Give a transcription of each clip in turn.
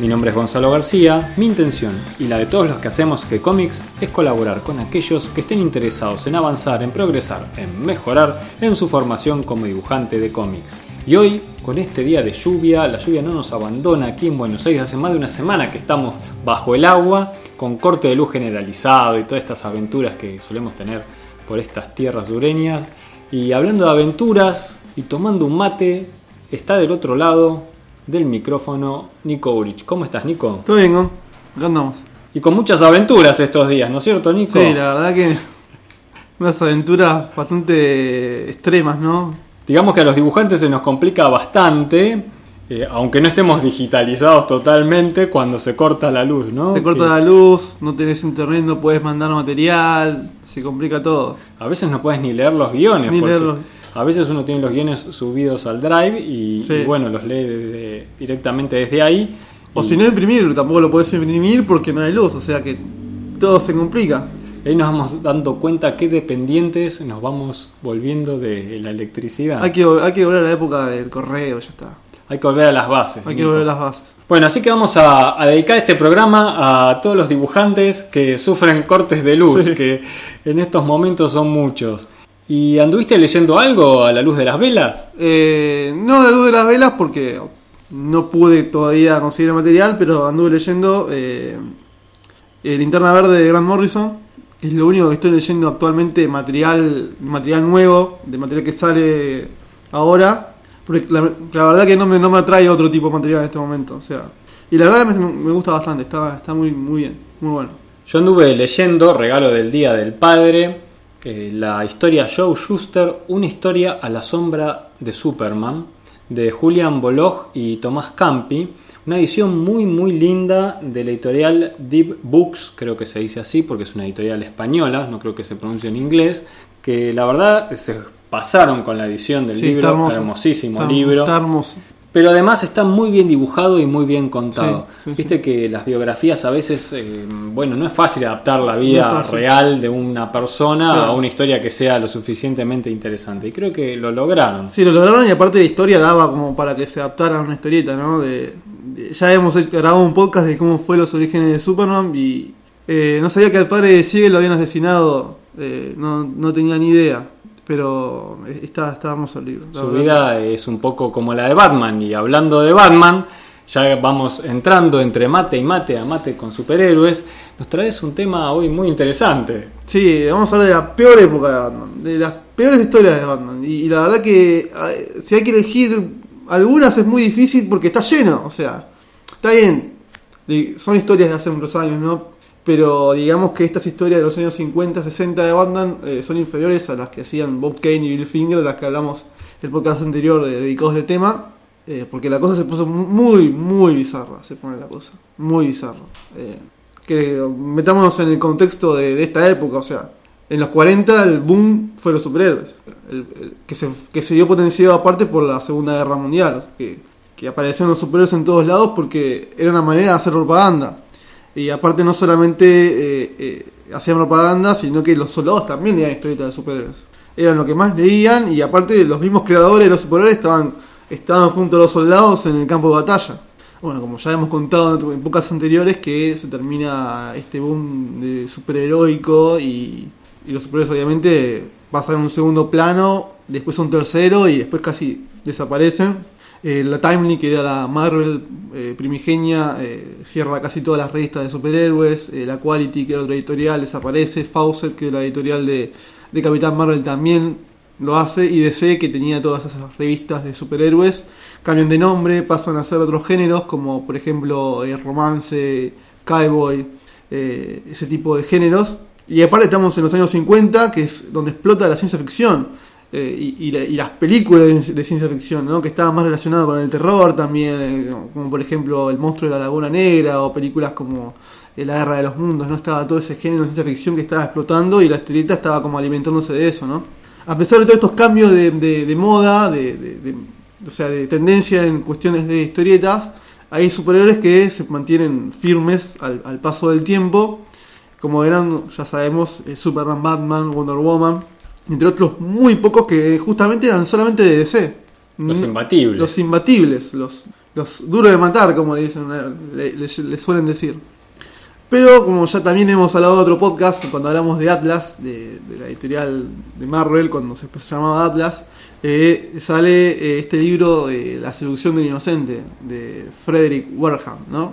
Mi nombre es Gonzalo García, mi intención y la de todos los que hacemos G-Comics es colaborar con aquellos que estén interesados en avanzar, en progresar, en mejorar en su formación como dibujante de cómics. Y hoy, con este día de lluvia, la lluvia no nos abandona aquí en Buenos Aires, hace más de una semana que estamos bajo el agua, con corte de luz generalizado y todas estas aventuras que solemos tener por estas tierras sureñas. Y hablando de aventuras y tomando un mate, está del otro lado del micrófono Nico Urich. ¿Cómo estás, Nico? Todo bien, ¿no? Acá andamos. Y con muchas aventuras estos días, ¿no es cierto, Nico? Sí, la verdad que unas aventuras bastante extremas, ¿no? Digamos que a los dibujantes se nos complica bastante, eh, aunque no estemos digitalizados totalmente, cuando se corta la luz, ¿no? Se corta Que la luz, no tenés internet, no puedes mandar material, se complica todo. A veces no puedes ni leer los guiones. Ni porque leerlos. A veces uno tiene los guiones subidos al drive y, Sí. y bueno, los lee desde- directamente desde ahí. O si no imprimir, tampoco lo podés imprimir porque no hay luz, o sea que todo se complica. ahí nos vamos dando cuenta qué dependientes nos vamos volviendo de la electricidad. Hay que, hay que volver a la época del correo, ya está. Hay que volver a las bases. Hay que Nico. volver a las bases. Bueno, así que vamos a, a dedicar este programa a todos los dibujantes que sufren cortes de luz, Sí. que en estos momentos son muchos. ¿Y anduviste leyendo algo a la luz de las velas? Eh, no la luz de las velas porque no pude todavía conseguir el material, pero anduve leyendo eh, eh, Linterna Verde de Grant Morrison. Es lo único que estoy leyendo actualmente, material, material nuevo, de material que sale ahora. Porque la, la verdad que no me, no me atrae otro tipo de material en este momento. O sea, y la verdad me, me gusta bastante, está, está muy, muy bien, muy bueno. Yo anduve leyendo, regalo del Día del Padre, eh, la historia Joe Schuster, una historia a la sombra de Superman, de Julian Bolog y Tomás Campi. Una edición muy muy linda de la editorial Deep Books, creo que se dice así porque es una editorial española, no creo que se pronuncie en inglés, que la verdad se pasaron con la edición del Sí, libro, está hermosísimo Está- libro. Está hermoso. Pero además está muy bien dibujado y muy bien contado. Sí, sí, Viste que las biografías a veces, eh, bueno, no es fácil adaptar la vida No real de una persona Claro. a una historia que sea lo suficientemente interesante. Y creo que lo lograron. Sí, lo lograron y aparte la historia daba como para que se adaptara a una historieta, ¿no? De, de- ya hemos grabado un podcast de cómo fue los orígenes de Superman y eh, no sabía que al padre de Siegel lo habían asesinado, eh, no, no tenía ni idea, pero está, está hermoso el libro. Su vida es un poco como la de Batman. Y hablando de Batman, ya vamos entrando entre mate y mate a mate con superhéroes. Nos traes un tema hoy muy interesante. Sí, vamos a hablar de la peor época de Batman, de las peores historias de Batman. Y, y la verdad que eh, si hay que elegir algunas es muy difícil porque está lleno, o sea, está bien, son historias de hace muchos años, ¿no? Pero digamos que estas historias de los años 50, 60 de Batman eh, son inferiores a las que hacían Bob Kane y Bill Finger, de las que hablamos el podcast anterior de, dedicados de tema, eh, porque la cosa se puso muy, muy bizarra, se pone la cosa, muy bizarra. Eh, que metámonos en el contexto de, de esta época, o sea, en los 40 el boom fue los superhéroes, el- el- que, se, que se dio potenciado aparte por la Segunda Guerra Mundial, que, que aparecieron los superhéroes en todos lados porque era una manera de hacer propaganda. Y aparte no solamente eh, eh, hacían propaganda, sino que los soldados también leían historietas de superhéroes. Eran lo que más leían y aparte los mismos creadores de los superhéroes estaban, estaban junto a los soldados en el campo de batalla. Bueno, como ya hemos contado en épocas anteriores, que se termina este boom de superheroico y, y los superhéroes obviamente pasan a un segundo plano, después a un tercero y después casi desaparecen. Eh, la Timely, que era la Marvel eh, primigenia, eh, cierra casi todas las revistas de superhéroes. Eh, la Quality, que era otra editorial, desaparece. Fawcett, que era la editorial de, de Capitán Marvel, también lo hace. Y DC, que tenía todas esas revistas de superhéroes, cambian de nombre, pasan a ser otros géneros, como por ejemplo romance, cowboy, ese tipo de géneros. Y aparte estamos en los años 50, que es donde explota la ciencia ficción. Eh, y, y la- y las películas de, ciencia ficción, ¿no? que estaban más relacionadas con el terror también, eh, como por ejemplo El monstruo de la Laguna Negra o películas como eh, La Guerra de los Mundos, ¿no? estaba todo ese género de ciencia ficción que estaba explotando y la historieta estaba como alimentándose de eso. ¿no? A pesar de todos estos cambios de, de- de moda, de, o sea, de tendencia en cuestiones de historietas, hay superhéroes que se mantienen firmes al, al paso del tiempo, como eran, ya sabemos, Superman, Batman, Wonder Woman, entre otros muy pocos que justamente eran solamente de DC. Los Mm, imbatibles. Los imbatibles, los, los duros de matar, como le dicen, le, le- le suelen decir. Pero como ya también hemos hablado en otro podcast, cuando hablamos de Atlas, de, de la editorial de Marvel, cuando se llamaba Atlas, eh, sale eh, este libro de La seducción del inocente, de Frederick Warham, ¿no?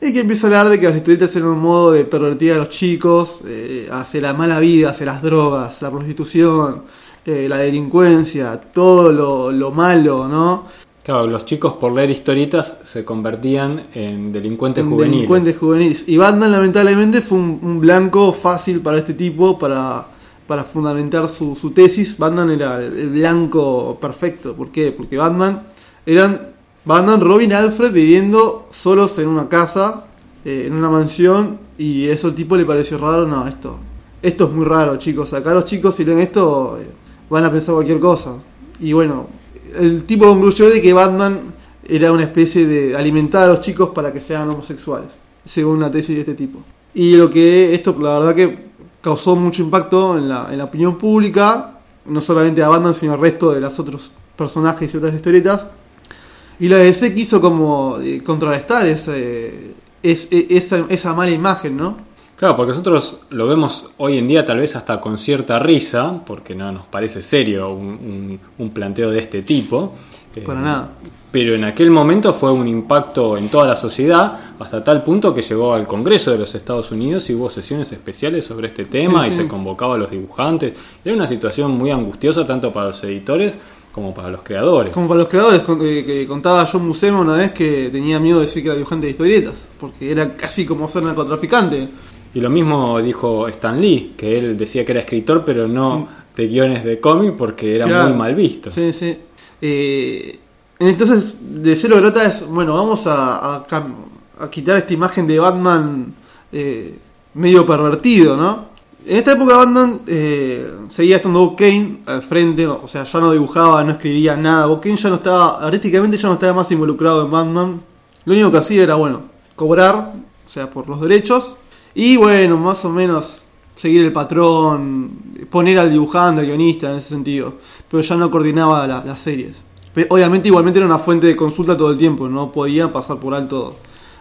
Y que empieza a hablar de que las historietas eran un modo de pervertir a los chicos eh, hacia la mala vida, hacia las drogas, la prostitución, eh, la delincuencia, todo lo, lo malo, ¿no? Claro, los chicos por leer historietas se convertían en delincuentes En juveniles. delincuentes juveniles. Y Batman lamentablemente fue un, un blanco fácil para este tipo para, para fundamentar su, su tesis. Batman era el blanco perfecto. ¿Por qué? Porque Batman eran Batman, Robin, Alfred viviendo solos en una casa, eh, en una mansión. Y eso al tipo le pareció raro. No, esto, esto es muy raro, chicos. Acá los chicos si leen esto eh, van a pensar cualquier cosa. Y bueno, el tipo concluyó de que Batman era una especie de alimentar a los chicos para que sean homosexuales, según una tesis de este tipo. Y lo que esto, la verdad que causó mucho impacto en la, en la opinión pública, no solamente a Batman, sino al resto de los otros personajes y otras historietas. Y la DC quiso como eh, contrarrestar ese, es- e- esa, esa mala imagen, ¿no? Claro, porque nosotros lo vemos hoy en día tal vez hasta con cierta risa, porque no nos parece serio un, un- un planteo de este tipo. Eh, Para nada. Pero en aquel momento fue un impacto en toda la sociedad, hasta tal punto que llegó al Congreso de los Estados Unidos y hubo sesiones especiales sobre este tema Sí, y sí. se convocaba a los dibujantes. Era una situación muy angustiosa tanto para los editores como para los creadores. Como para los creadores, eh, que contaba John Buscema una vez que tenía miedo de decir que era dibujante de historietas, porque era casi como ser narcotraficante. Y lo mismo dijo Stan Lee, que él decía que era escritor, pero no de guiones de cómic porque era Mm. Claro. muy mal visto. Sí, sí. Eh, entonces, de cero trata es, bueno, vamos a, a quitar esta imagen de Batman eh, medio pervertido, ¿no? En esta época Batman eh, seguía estando Bob Kane al frente, o sea, ya no dibujaba, no escribía nada. Bob Kane ya no estaba, artísticamente ya no estaba más involucrado en Batman. Lo único que hacía era, bueno, cobrar, o sea, por los derechos. Y bueno, más o menos seguir el patrón, poner al dibujante, al guionista en ese sentido. Pero ya no coordinaba la- las series. Obviamente igualmente era una fuente de consulta todo el tiempo, no podía pasar por alto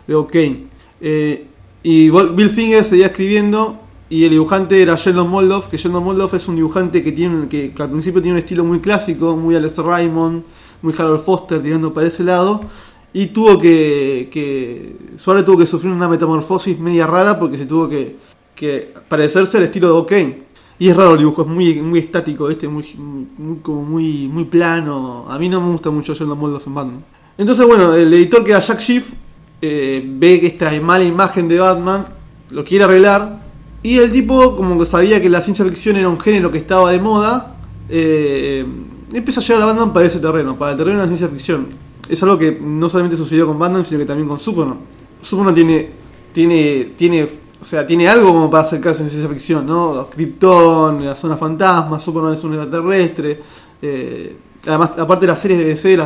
de Bob Kane. Eh, y Bill Finger seguía escribiendo y el dibujante era Sheldon Moldoff, que Sheldon Moldoff es un dibujante que tiene que, al principio tiene un estilo muy clásico, muy Alex Raymond, muy Harold Foster, tirando para ese lado. Y tuvo que, que. Suárez tuvo que sufrir una metamorfosis media rara porque se tuvo que, que parecerse al estilo de Bob Kane. Y es raro el dibujo, es muy, muy estático, este, muy, muy, como muy, muy plano. A mí no me gusta mucho Sheldon Moldoff en Batman. Entonces, bueno, el editor que era Jack Schiff eh, ve que esta mala imagen de Batman lo quiere arreglar. Y el tipo, como que sabía que la ciencia ficción era un género que estaba de moda, eh, empieza a llevar a Batman para ese terreno, para el terreno de la ciencia ficción. Es algo que no solamente sucedió con Batman, sino que también con Superman. Superman tiene, tiene, tiene, o sea, tiene algo como para acercarse a ciencia ficción, ¿no? Krypton, la zona fantasma, Superman es un extraterrestre. eh, además, aparte de las series de DC,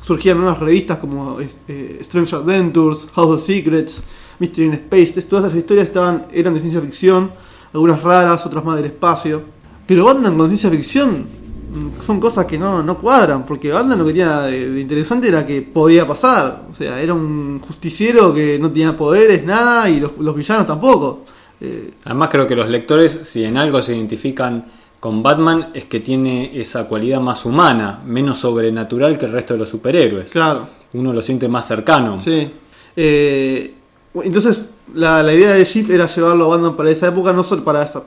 surgían nuevas revistas como eh, Strange Adventures, House of Secrets, Mystery in Space. Todas esas historias estaban, eran de ciencia ficción, algunas raras, otras más del espacio. Pero Batman con ciencia ficción mm, son cosas que no, no cuadran, porque Batman lo que tenía de, de interesante era que podía pasar. O sea, era un justiciero que no tenía poderes, nada, y los, los villanos tampoco. Eh, Además creo que los lectores, si en algo se identifican con Batman, es que tiene esa cualidad más humana, menos sobrenatural que el resto de los superhéroes. claro, Uno lo siente más cercano. sí. Eh, entonces, la, la idea de Shift era llevarlo a Batman para esa época, no solo para esa,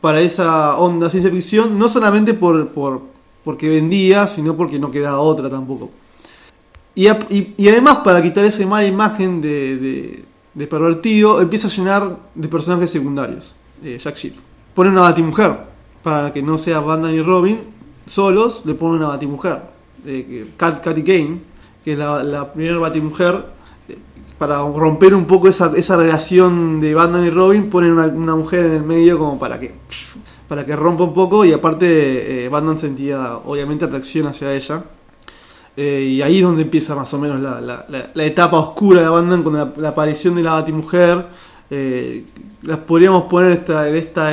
para esa onda ciencia ficción, no solamente por, por porque vendía, sino porque no quedaba otra tampoco. Y, a- y- y además, para quitar esa mala imagen de, de- de pervertido, empieza a llenar de personajes secundarios. eh, Jack Schiff. Pone una Batimujer, para que no sea Batman y Robin, solos, le ponen una batimujer, eh, Cat, Katy Kane, que es la, la primera batimujer, para romper un poco esa, esa relación de Batman y Robin, ponen una, mujer en el medio como para que para que rompa un poco y aparte eh, sentía obviamente atracción hacia ella. Eh, y ahí es donde empieza más o menos la, la- la- la etapa oscura de Batman con la, aparición de la Batimujer. Eh, las podríamos poner esta, en esta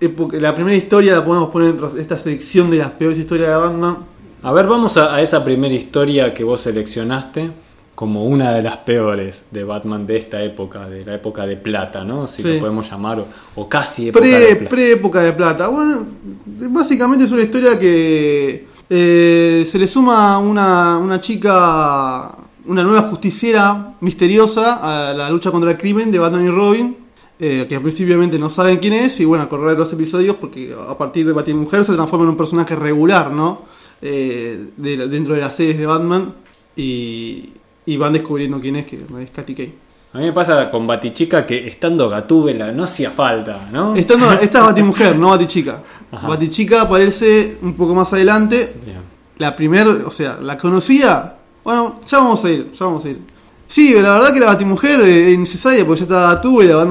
época, la primera historia la podemos poner dentro de esta sección de las peores historias de Batman. A ver, vamos a esa primera historia que vos seleccionaste como una de las peores de Batman de esta época, de la época de plata, ¿no? Si Sí. lo podemos llamar, o, o casi época de Pre, plata. pre época de plata. Bueno, básicamente es una historia que eh, se le suma una, una chica, una nueva justiciera misteriosa a la lucha contra el crimen de Batman y Robin. eh, que principalmente no saben quién es, y bueno, a correr los episodios, porque a partir de Batimujer se transforma en un personaje regular, ¿no? Eh, de- dentro de las series de Batman, y, y van descubriendo quién es, que es Katy Kane. A mí me pasa con Batichica que estando Gatúbela no hacía falta, ¿no? Esta, no, esta es Batimujer, no Batichica. Ajá. Batichica aparece un poco más adelante. Bien. La primer, o sea, la conocía. Bueno, ya vamos a ir, ya vamos a ir. Sí, la verdad que la Batimujer eh, es innecesaria porque ya estaba Gatúbela.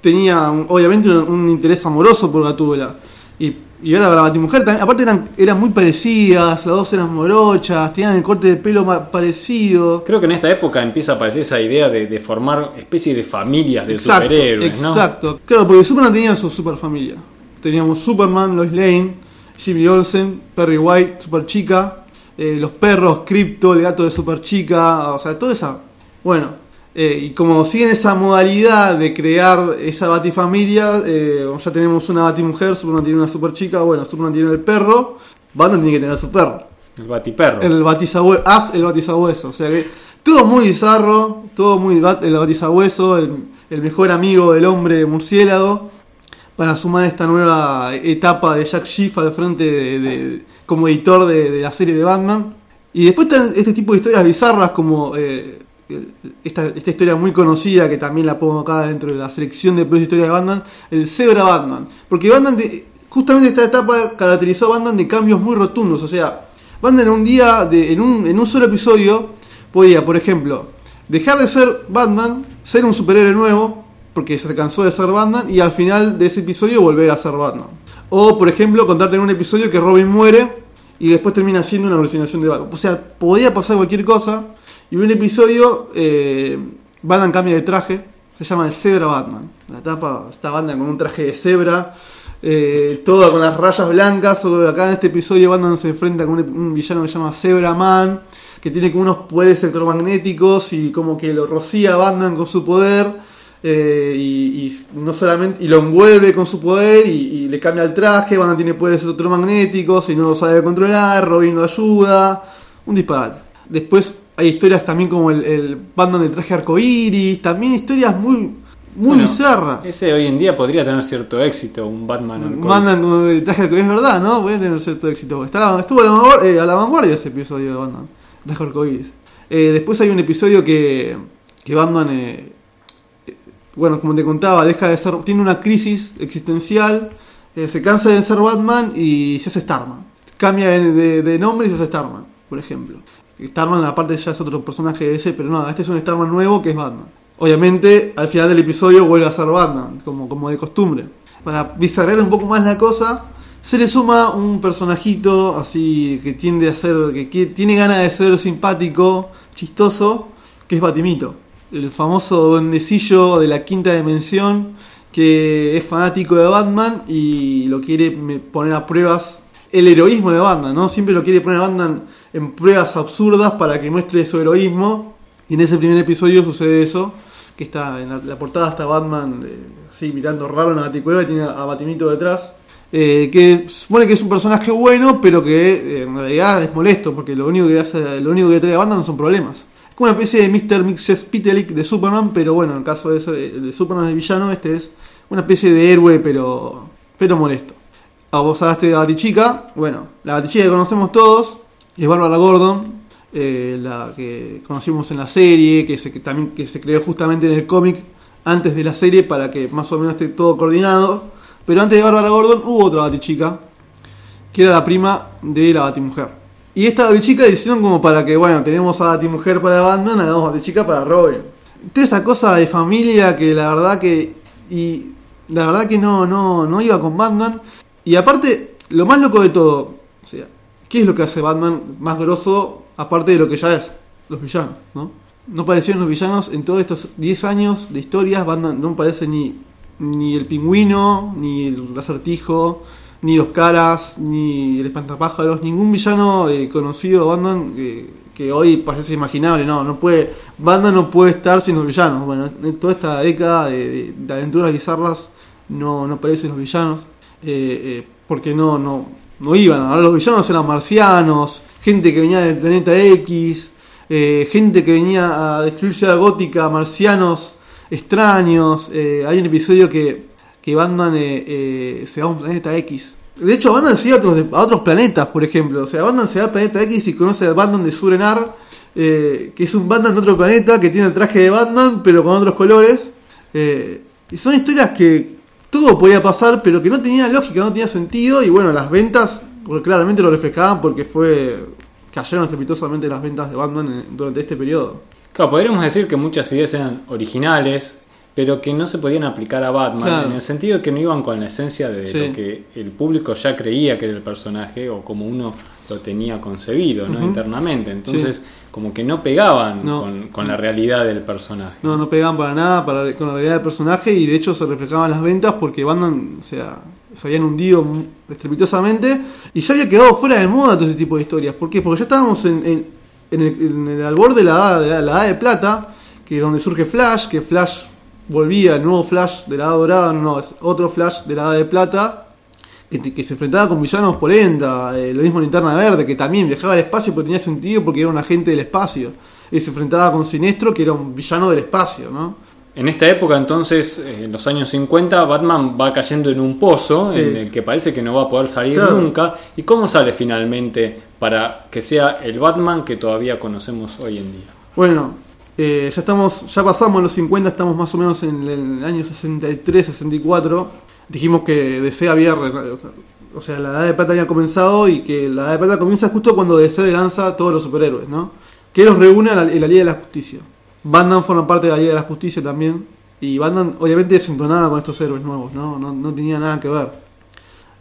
Tenía obviamente un, un interés amoroso por Gatúbela. Y, y ahora la Batimujer también, aparte eran, eran muy parecidas, las dos eran morochas, tenían el corte de pelo parecido. Creo que en esta época empieza a aparecer esa idea de, de formar especie de familias de Exacto, superhéroes, ¿no? Exacto. Claro, porque Superman tenía su superfamilia. Teníamos Superman, Lois Lane, Jimmy Olsen, Perry White, Superchica, eh, los perros, Crypto, el gato de Superchica, o sea, toda esa. Bueno, eh, y como siguen esa modalidad de crear esa batifamilia, eh, ya tenemos una batimujer, Superman tiene una Superchica, bueno, Superman tiene el perro, Batman tiene que tener su perro. El Batiperro. El batizabueso, As el batizabueso. O sea que todo muy bizarro, todo muy bat- el batizabueso, el, el mejor amigo del hombre murciélago, para sumar esta nueva etapa de Jack Schiff al frente de, de- como editor de, de la serie de Batman. Y después están este tipo de historias bizarras como eh, esta, esta historia muy conocida que también la pongo acá dentro de la selección de peores historias de Batman, el Zebra Batman. Porque Batman, justamente esta etapa caracterizó a Batman de cambios muy rotundos. O sea, Batman en un día, de, en, un, en un solo episodio, podía, por ejemplo, dejar de ser Batman, ser un superhéroe nuevo, porque se cansó de ser Batman, y al final de ese episodio volver a ser Batman. O, por ejemplo, contarte en un episodio que Robin muere y después termina siendo una alucinación de Batman. O sea, podía pasar cualquier cosa. Y un episodio, eh, Batman cambia de traje, se llama el Zebra Batman. La tapa está Batman con un traje de cebra, eh, toda con las rayas blancas. Acá en este episodio Batman se enfrenta con un, villano que se llama Zebra Man, que tiene como unos poderes electromagnéticos y como que lo rocía Batman con su poder. eh, y, no solamente y lo envuelve con su poder y, y le cambia el traje, Batman tiene poderes electromagnéticos y no lo sabe controlar, Robin lo ayuda, un disparate. Después hay historias también como el, el Batman de traje arcoíris, también historias muy, muy Bueno, bizarras. Ese hoy en día podría tener cierto éxito, un Batman arcoíris. Batman con el traje arcoíris, es verdad, ¿no? Voy a tener cierto éxito. Está, estuvo a la, eh, a la vanguardia ese episodio de Batman, traje arcoíris. Eh, después hay un episodio que, que Batman, eh, eh, bueno, como te contaba, deja de ser, tiene una crisis existencial, eh, se cansa de ser Batman y se hace Starman. Cambia de, de- de nombre y se hace Starman, por ejemplo. Starman aparte ya es otro personaje ese, pero no, este es un Starman nuevo que es Batman. Obviamente, al final del episodio vuelve a ser Batman, como, como de costumbre. Para bizarrear un poco más la cosa, se le suma un personajito así que tiende a ser, que, qui- tiene ganas de ser simpático, chistoso, que es Batimito. El famoso duendecillo de la quinta dimensión que es fanático de Batman y lo quiere poner a pruebas el heroísmo de Batman, ¿no? Siempre lo quiere poner a Batman en pruebas absurdas para que muestre su heroísmo. Y en ese primer episodio sucede eso, que está en la, portada está Batman eh, así mirando raro en la baticueva y tiene a Batimito detrás. eh, que supone que es un personaje bueno, pero que eh, en realidad es molesto, porque lo único que hace, lo único que trae a Batman son problemas. Es como una especie de Mr. Mixespitalik de Superman, pero bueno, en el caso de, ese- de Superman el villano, este es una especie de héroe, pero, pero molesto. Ah, vos hablaste de la Batichica. Bueno, la Batichica que conocemos todos es Bárbara Gordon, eh, la que conocimos en la serie, que se, también que se creó justamente en el cómic antes de la serie para que más o menos esté todo coordinado. Pero antes de Bárbara Gordon hubo otra Batichica, que era la prima de la Batimujer. Y esta Batichica hicieron como para que, bueno, tenemos a Batimujer para Batman, hagamos Batichica para Robin. Toda esa cosa de familia que la verdad que. Y la verdad que no, no, no iba con Batman. Y aparte, lo más loco de todo, o sea, ¿qué es lo que hace Batman más grosso aparte de lo que ya es? Los villanos, ¿no? No parecieron los villanos en todos estos 10 años de historias. Batman no parece ni, ni el pingüino, ni el acertijo, ni dos caras, ni el espantapájaros. Ningún villano eh, conocido de Batman eh, que hoy parece inimaginable. No, no puede. Batman no puede estar sin los villanos. Bueno, en toda esta década de, de aventuras bizarras no, no aparecen los villanos. Eh, eh, porque no, no, no iban. Ahora los villanos eran marcianos, gente que venía del planeta X, eh, gente que venía a destruir Ciudad Gótica, marcianos extraños. Eh, hay un episodio que, que Batman eh, se va a un planeta X. De hecho, Batman se va a otros, a otros planetas, por ejemplo. O sea, Batman se va al planeta X y conoce al Batman de Surenar, que es un Batman de otro planeta que tiene el traje de Batman, pero con otros colores. Y son historias que todo podía pasar, pero que no tenía lógica, no tenía sentido. Y bueno, las ventas claramente lo reflejaban porque fue cayeron estrepitosamente las ventas de Batman en- durante este periodo. Claro, podríamos decir que muchas ideas eran originales, pero que no se podían aplicar a Batman, Claro. en el sentido de que no iban con la esencia de Sí. lo que el público ya creía que era el personaje o como uno lo tenía concebido ¿no? Internamente. Entonces, como que no pegaban No. Con, con la realidad del personaje. No, no pegaban para nada para, con la realidad del personaje y de hecho se reflejaban las ventas porque Batman, o sea, se habían hundido estrepitosamente y ya había quedado fuera de moda todo ese tipo de historias. ¿Por qué? Porque ya estábamos en, en, en el, en el albor de la, de la, la edad de plata, que es donde surge Flash, que Flash volvía, el nuevo Flash de la edad dorada, no, es otro Flash de la edad de plata, que, se enfrentaba con villanos polenta, eh, lo mismo Linterna Verde, que también viajaba al espacio porque tenía sentido porque era un agente del espacio. Y se enfrentaba con Sinestro, que era un villano del espacio, ¿no? En esta época, entonces, eh, en los años 50, Batman va cayendo en un pozo Sí. en el que parece que no va a poder salir Claro. nunca. ¿Y cómo sale finalmente para que sea el Batman que todavía conocemos hoy en día? Bueno, eh, ya estamos, ya pasamos los 50, estamos más o menos en el año 63, 64. Dijimos que DC había, o sea, la edad de plata había comenzado y que la edad de plata comienza justo cuando DC le lanza a todos los superhéroes, ¿no? Que los reúne en la Liga de la Justicia. Batman forma parte de la Liga de la Justicia también. Y Batman obviamente desentonaba con estos héroes nuevos, ¿no? No, no tenía nada que ver.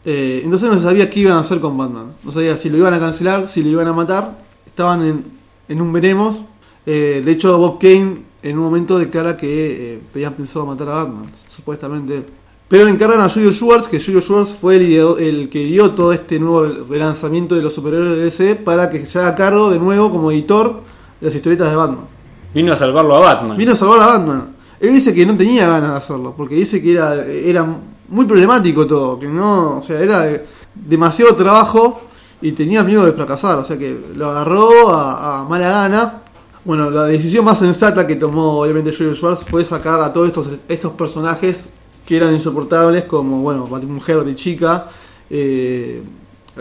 Eh, entonces no se sabía qué iban a hacer con Batman. No sabía si lo iban a cancelar, si lo iban a matar. Estaban en, en un veremos. Eh, de hecho, Bob Kane en un momento declara que eh, tenían pensado matar a Batman, supuestamente. Pero le encargan a Julio Schwartz, que Julio Schwartz fue el, el que dio todo este nuevo relanzamiento de los superhéroes de DC para que se haga cargo de nuevo como editor de las historietas de Batman. Vino a salvarlo a Batman. Vino a salvar a Batman. Él dice que no tenía ganas de hacerlo, porque dice que era, era muy problemático todo, que no, o sea, era de- demasiado trabajo y tenía miedo de fracasar, o sea que lo agarró a, a mala gana. Bueno, la decisión más sensata que tomó obviamente Joel Schwartz fue sacar a todos estos, estos personajes que eran insoportables, como, bueno, Mujer de chica, eh,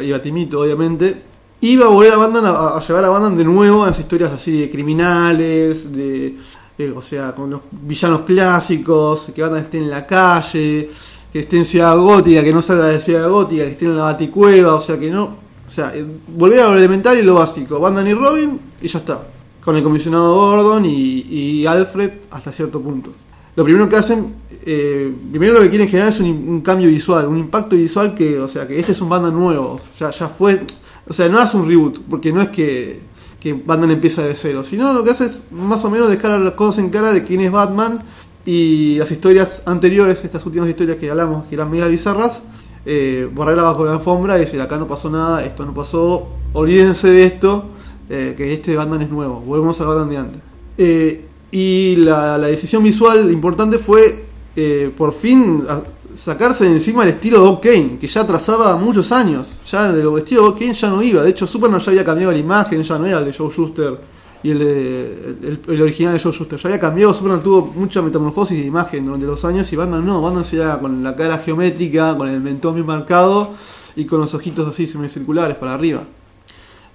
y Batimito, obviamente. Iba a volver a Batman a, a llevar a Batman de nuevo a las historias así de criminales, de eh, o sea, con los villanos clásicos, que Batman esté en la calle, que esté en Ciudad Gótica, que no salga de Ciudad Gótica, que esté en la Baticueva, o sea, que no. O sea, eh, volver a lo elemental y lo básico. Batman y Robin, y ya está. Con el comisionado Gordon y Alfred hasta cierto punto. Lo primero que hacen, eh, primero lo que quieren generar es un, cambio visual, un impacto visual que, o sea, que este es un Batman nuevo, ya, ya fue, o sea, no hace un reboot, porque no es que, que Batman empieza de cero, sino lo que hace es más o menos dejar las cosas en cara de quién es Batman y las historias anteriores, estas últimas historias que hablamos, que eran mega bizarras, eh, bajo la alfombra y decir acá no pasó nada, esto no pasó, olvídense de esto, eh, que este Batman es nuevo, volvemos a Batman de antes. Eh, y la, la decisión visual importante fue eh, por fin sacarse de encima el estilo Bob Kane, que ya trazaba muchos años. Ya el estilo Bob Kane ya no iba. De hecho, Superman ya había cambiado la imagen, ya no era el de Joe Schuster y el, de, el, original de Joe Schuster. Ya había cambiado, Superman tuvo mucha metamorfosis de imagen durante los años y Batman no. Batman se con la cara geométrica, con el mentón bien marcado y con los ojitos así semicirculares para arriba.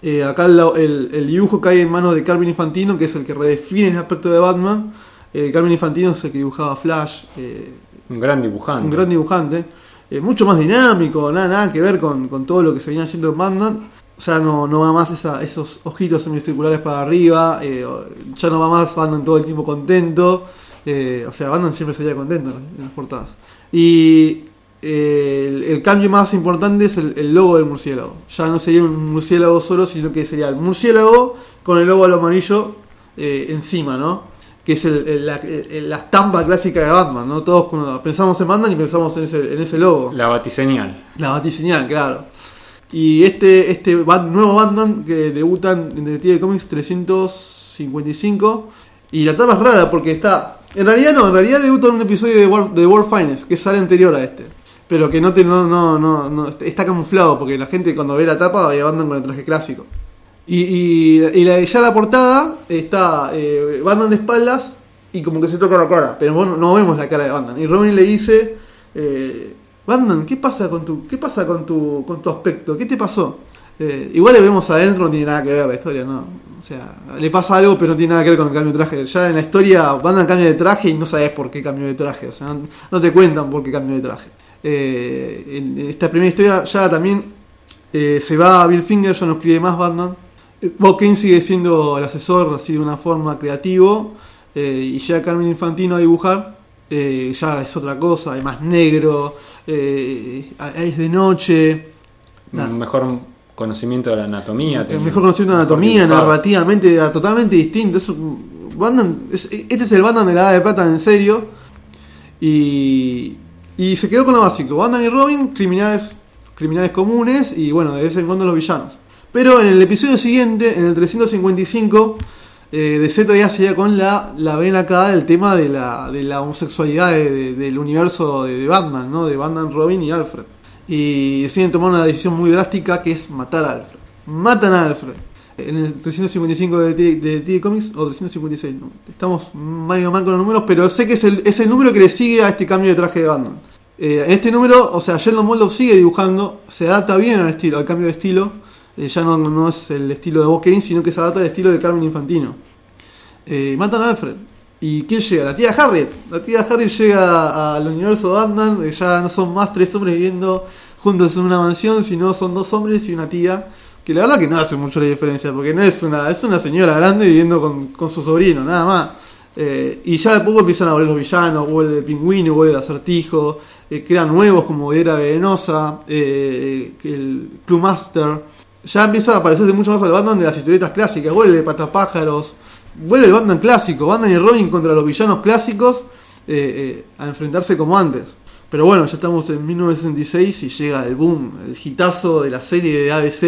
Eh, acá el, el- el dibujo cae en manos de Carmen Infantino, que es el que redefine el aspecto de Batman. Eh, Carmen Infantino es el que dibujaba Flash, eh, Un gran dibujante. un gran dibujante. eh, mucho más dinámico, nada, nada que ver con, con todo lo que se venía haciendo en Batman. Ya no, no va más esa, esos ojitos semicirculares para arriba, ya no va más Batman todo el tiempo contento. o sea, Batman siempre sería contento en las, en las portadas. Y eh, el, el cambio más importante es el, el logo del murciélago. Ya no sería un murciélago solo, sino que sería el murciélago con el logo al amarillo eh, encima, ¿no? Que es el- la, la estampa clásica de Batman, ¿no? Todos cuando pensamos en Batman y pensamos en ese, en ese logo. La batiseñal. La batiseñal, claro. Y este, este Bat- nuevo Batman que debuta en Detective Comics 355. Y la tapa es rara porque está. En realidad no, en realidad debuta en un episodio de World, de World Finest, que sale anterior a este. Pero que no, te, no, no, no, está camuflado porque la gente cuando ve la tapa ve a Batman con el traje clásico. Y, y, ya la portada está eh, Batman de espaldas y como que se toca la cara, pero bueno, no vemos la cara de Batman. Y Robin le dice, eh, Batman, ¿qué pasa con tu, qué pasa con tu, con tu aspecto? ¿Qué te pasó? Eh, igual le vemos adentro, no tiene nada que ver la historia, ¿no? O sea, le pasa algo, pero no tiene nada que ver con el cambio de traje. Ya en la historia, Batman cambia de traje y no sabes por qué cambió de traje. O sea, no, no te cuentan por qué cambió de traje. Eh, en esta primera historia ya también eh, se va Bill Finger, ya no escribe más Batman. Eh, Bob Kane sigue siendo el asesor así de una forma creativo eh, y ya Carmen Infantino a dibujar ya es otra cosa, es más negro, es de noche, Nada. Mejor conocimiento de la anatomía. el mejor conocimiento de Mejor anatomía, dibujado. narrativamente era totalmente distinto. Es un Batman- es- este es el Batman de la Edad de Plata en serio y, y se quedó con lo básico. Batman y Robin, criminales, criminales comunes y bueno, de vez en cuando los villanos. Pero en el episodio siguiente, en el 355, eh, DC todavía seguía con la, la vena acá del tema de la, de la homosexualidad de- de- del universo de, de Batman, ¿no? De Batman, Robin y Alfred. Y deciden tomar una decisión muy drástica que es matar a Alfred. Matan a Alfred. En el 355 de, de TD Comics o 356, ¿no? estamos medio mal con los números, pero sé que es el, es el número que le sigue a este cambio de traje de Batman. Eh, en este número, o sea, Sheldon Moldoff sigue dibujando, se adapta bien al estilo, al cambio de estilo. Eh, ya no, no es el estilo de Bob Kane, sino que se adapta al estilo de Carmen Infantino. Eh, matan a Alfred. ¿Y quién llega? La tía Harriet. La tía Harriet llega al universo de Batman. eh, Ya no son más tres hombres viviendo juntos en una mansión, sino son dos hombres y una tía. Que la verdad que no hace mucho la diferencia, porque no es una, es una señora grande viviendo con, con su sobrino, nada más. Eh, y ya de poco empiezan a volver los villanos, vuelve el pingüino, vuelve el acertijo, eh, crean nuevos como Era Venenosa, eh, el Club Master. Ya empieza a parecerse mucho más al Batman de las historietas clásicas, vuelve Patapájaros, vuelve el Batman clásico, Batman y Robin contra los villanos clásicos a enfrentarse como antes. Pero bueno, ya estamos en 1966 y llega el boom, el hitazo de la serie de ABC,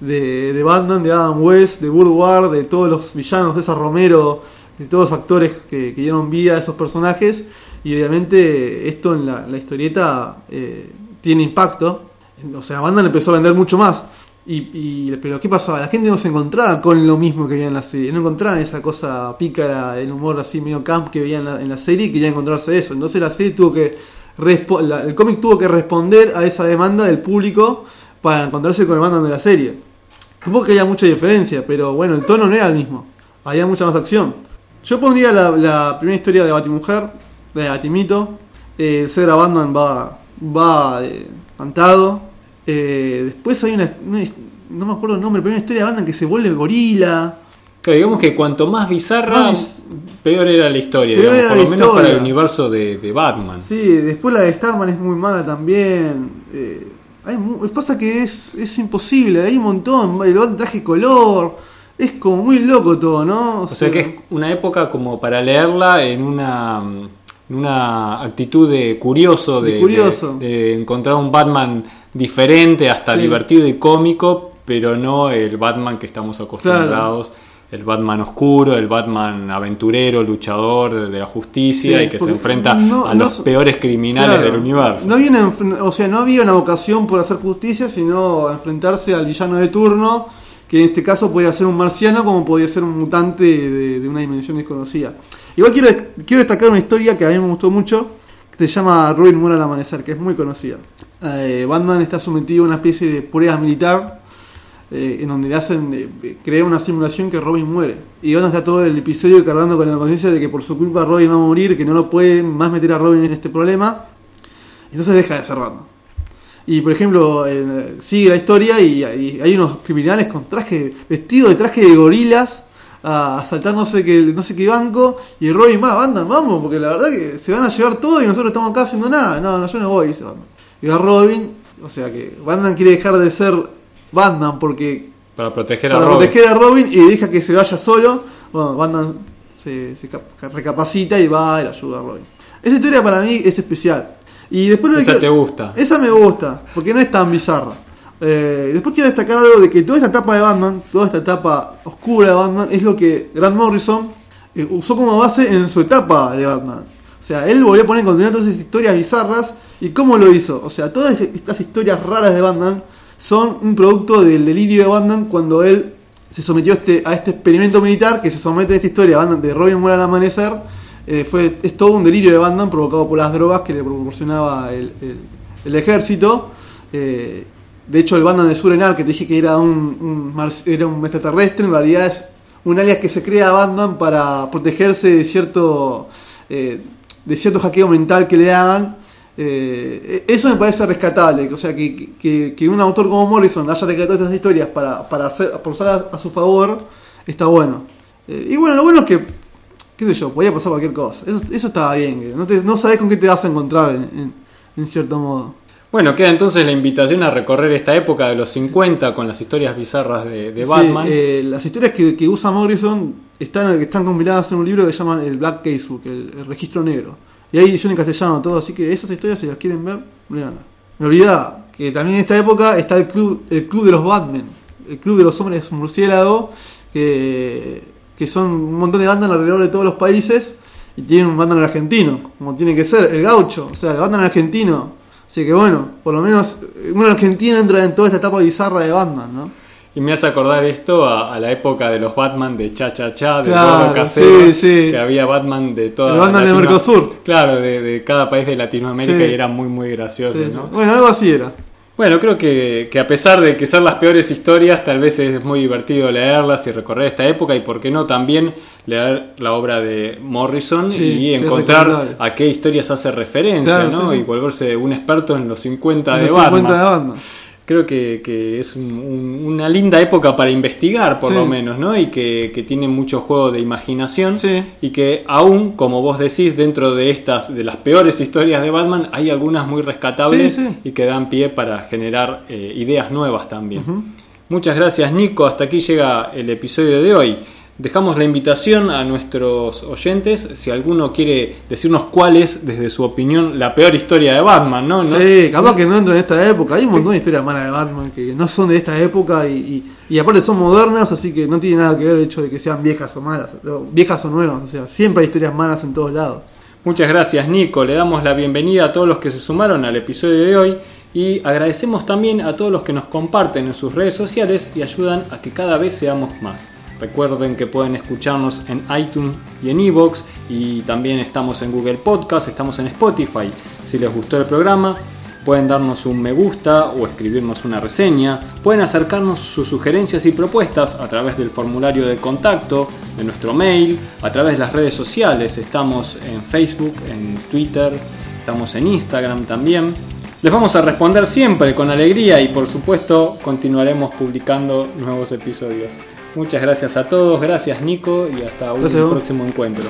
de, de de Adam West, de Ward, de todos los villanos, de esa Romero, de todos los actores que, dieron vida a esos personajes. Y obviamente esto en la, la historieta eh, tiene impacto. O sea, Batman empezó a vender mucho más. Y, pero ¿qué pasaba? La gente no se encontraba con lo mismo que veía en la serie. No encontraban esa cosa pícara, el humor así medio camp que veían en la, en la serie y querían encontrarse eso. Entonces la serie tuvo que... la- el cómic tuvo que responder a esa demanda del público para encontrarse con el Batman de la serie. Supongo que había mucha diferencia, pero bueno, el tono no era el mismo. Había mucha más acción. Yo pondría la, la primera historia de Batimujer, la de Batimito. Eh, el Cedra Batman va, va eh, cantado. Eh, después hay una, una- No me acuerdo el nombre, pero hay una historia de Batman que se vuelve gorila. Claro, digamos que cuanto más bizarra, Más- peor era la historia, digamos, era por lo menos para el universo de, de Batman. Sí, después la de Starman es muy mala también. Eh, hay pasa que es, es imposible, hay un montón. El Batman traje color. Es como muy loco todo, ¿no? O sea que es una época como para leerla en una, en una actitud de curioso, De de, curioso. de- de encontrar un Batman diferente, hasta Sí. divertido y cómico, pero no el Batman que estamos acostumbrados. El Batman oscuro, el Batman aventurero, luchador de, la justicia Sí, y que se enfrenta no- a los peores criminales Claro. del universo. No, había una o sea, no había una vocación por hacer justicia, sino enfrentarse al villano de turno, que en este caso podía ser un marciano como podía ser un mutante de, una dimensión desconocida. Igual quiero, quiero destacar una historia que a mí me gustó mucho, que se llama Robin muere al amanecer, que es muy conocida. Eh, Batman está sometido a una especie de prueba militar eh, en donde le hacen eh, crear una simulación que Robin muere. Y Batman está todo el episodio cargando con la conciencia de que por su culpa Robin va a morir, que no lo pueden más meter a Robin en este problema. Entonces deja de ser Batman. Y por ejemplo, eh, sigue la historia y, hay- hay unos criminales con traje, vestidos de traje de gorilas a asaltar no sé qué, no sé qué banco. Y Robin, más, Batman, vamos, porque la verdad que se van a llevar todo y nosotros estamos acá haciendo nada. No, no, yo no voy, dice Batman. Y va Robin, o sea que Batman quiere dejar de ser Batman porque Para proteger a para Robin. proteger a Robin y deja que se vaya solo. Bueno, Batman se, se cap- recapacita y va y le ayuda a Robin. Esa historia para mí es especial. Y después lo que Esa quiero- te gusta. Esa me gusta, porque no es tan bizarra. Eh, después quiero destacar algo de que toda esta etapa de Batman, toda esta etapa oscura de Batman, es lo que Grant Morrison eh, usó como base en su etapa de Batman. O sea, él volvió a poner en contenido todas esas historias bizarras. ¿Y cómo lo hizo? O sea, todas estas historias raras de Batman son un producto del delirio de Batman cuando él se sometió a este, a este experimento militar que se somete a esta historia Batman, de Robin muere al amanecer. Eh, fue, es todo un delirio de Batman provocado por las drogas que le proporcionaba el, el- ejército. Eh, de hecho, el Batman de Surenar, que te dije que era un, era un extraterrestre, en realidad es un alias que se crea a Batman para protegerse de cierto, eh, de cierto hackeo mental que le hagan. Eso me parece rescatable, o sea, que, que- un autor como Morrison haya rescatado estas historias para, para, hacer, para a, su favor, está bueno. Y bueno, lo bueno es que, qué sé yo, podía pasar cualquier cosa. Eso, eso estaba bien, que no, te, no sabes con qué te vas a encontrar en, en- en cierto modo. Bueno, queda entonces la invitación a recorrer esta época de los 50 con las historias bizarras de, de Sí, Batman. eh, las historias que, que usa Morrison están, están compiladas en un libro que se llama el Black Casebook, el, el registro negro. Y hay edición en castellano todo, así que esas historias, si las quieren ver, léanlas. Me olvidaba que también en esta época está el club, el club de los Batman, el club de los hombres murciélago, que, que son un montón de bandas alrededor de todos los países y tienen un Batman argentino, como tiene que ser, el gaucho, o sea, el Batman argentino. Así que bueno, por lo menos eh, un argentino entra en toda esta etapa bizarra de Batman, ¿no? Y me hace acordar esto a, a la época de los Batman de Cha Cha Cha, de Claro, Gordo Casero, sí, sí. que había Batman de toda El Batman de Mercosur. Claro, de, de cada país de Latinoamérica Sí. y era muy muy gracioso. ¿no? Bueno, algo así era. Bueno, creo que, que a pesar de que son las peores historias, tal vez es muy divertido leerlas y recorrer esta época y por qué no también leer la obra de Morrison Sí, y encontrar a qué historias hace referencia, Claro, ¿no? sí. Y volverse un experto en los 50 En de los Batman. 50 de Batman. Creo que, que es un- un- una linda época para investigar, por Sí. lo menos, ¿no? Y que, que tiene mucho juego de imaginación. Sí. Y que aún, como vos decís, dentro de estas, de las peores historias de Batman, hay algunas muy rescatables Sí, y que dan pie para generar eh, ideas nuevas también. Muchas gracias, Nico. Hasta aquí llega el episodio de hoy. Dejamos la invitación a nuestros oyentes, si alguno quiere decirnos cuál es, desde su opinión, la peor historia de Batman, ¿no? ¿No? Sí, capaz que no entra en esta época. Hay un montón de historias malas de Batman que no son de esta época y, y- y aparte son modernas, así que no tiene nada que ver el hecho de que sean viejas o malas, viejas o nuevas. O sea, siempre hay historias malas en todos lados. Muchas gracias Nico, le damos la bienvenida a todos los que se sumaron al episodio de hoy y agradecemos también a todos los que nos comparten en sus redes sociales y ayudan a que cada vez seamos más. Recuerden que pueden escucharnos en iTunes y en Evox y también estamos en Google Podcast, estamos en Spotify. Si les gustó el programa, pueden darnos un me gusta o escribirnos una reseña. Pueden acercarnos sus sugerencias y propuestas a través del formulario de contacto, de nuestro mail, a través de las redes sociales. Estamos en Facebook, en Twitter, estamos en Instagram también. Les vamos a responder siempre con alegría y por supuesto continuaremos publicando nuevos episodios. Muchas gracias a todos, gracias Nico y hasta un Gracias próximo encuentro.